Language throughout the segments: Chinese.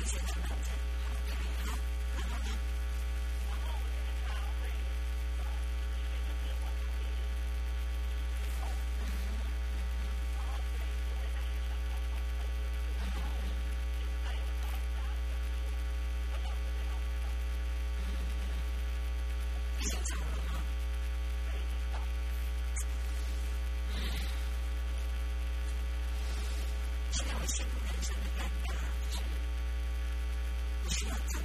你想知道吗？现在我陷入深深的担忧。你。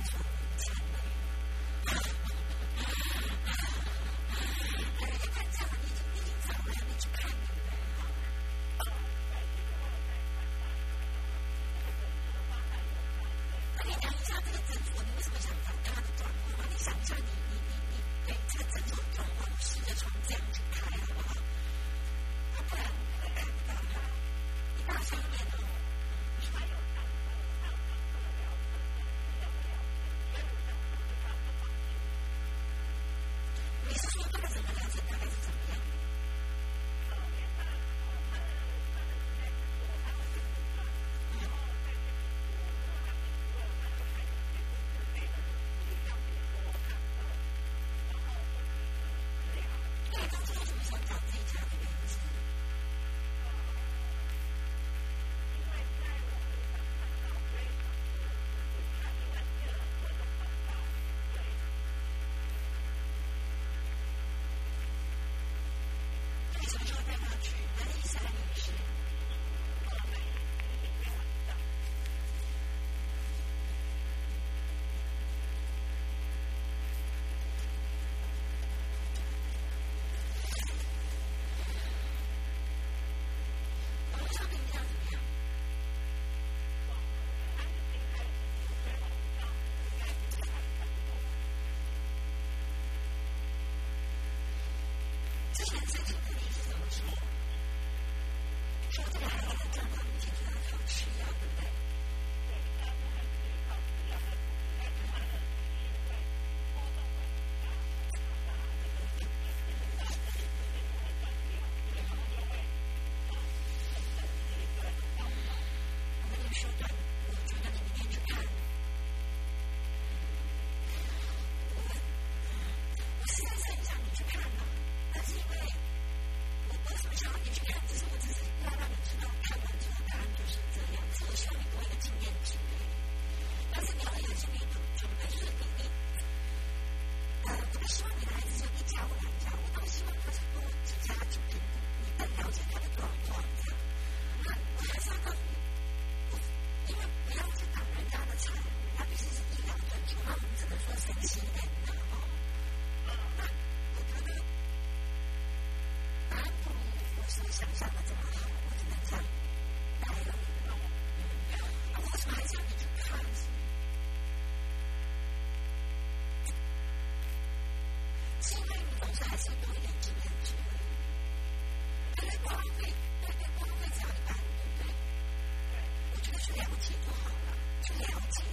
了解就好了，去了解，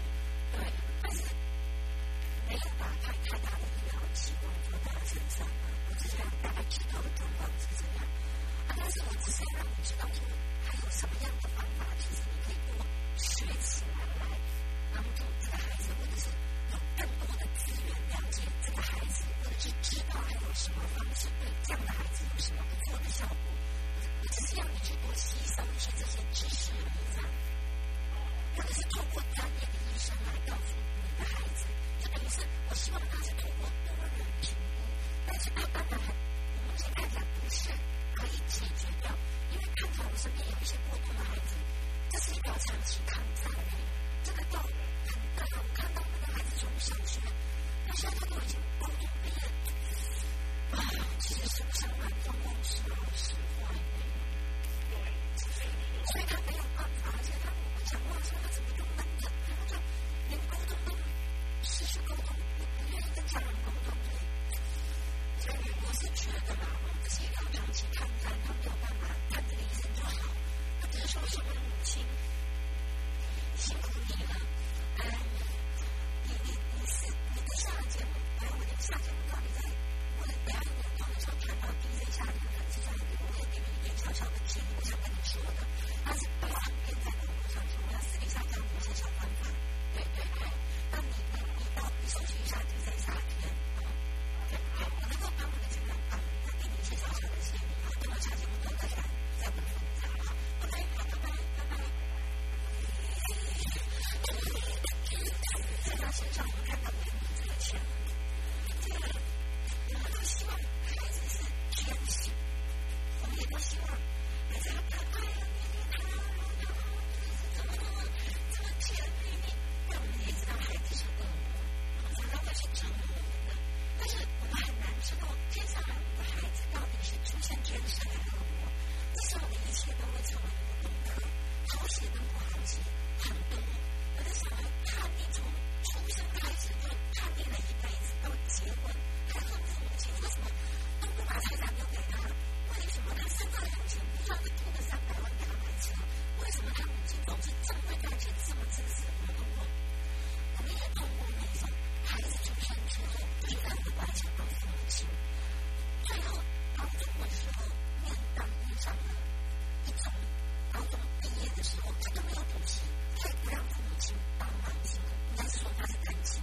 对，但是没有把太太大的医疗期望放在他身上，我只是让大概知道的状况是怎样，啊，但是我只想让你知道说还有什么样。快想到放弃。最后高中的时候，面当遇上了一种高中毕业的时候，他都没有补习，他也不让父母亲帮忙辛苦，应说他是单亲。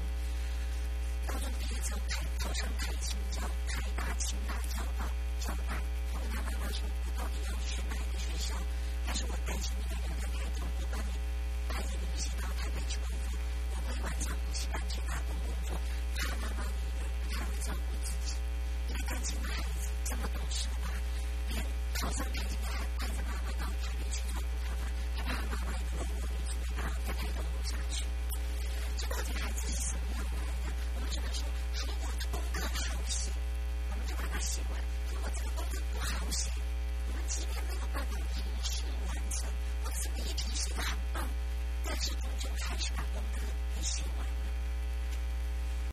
高中毕业之后，考上台青交，台大、清大、交大、交大，后来。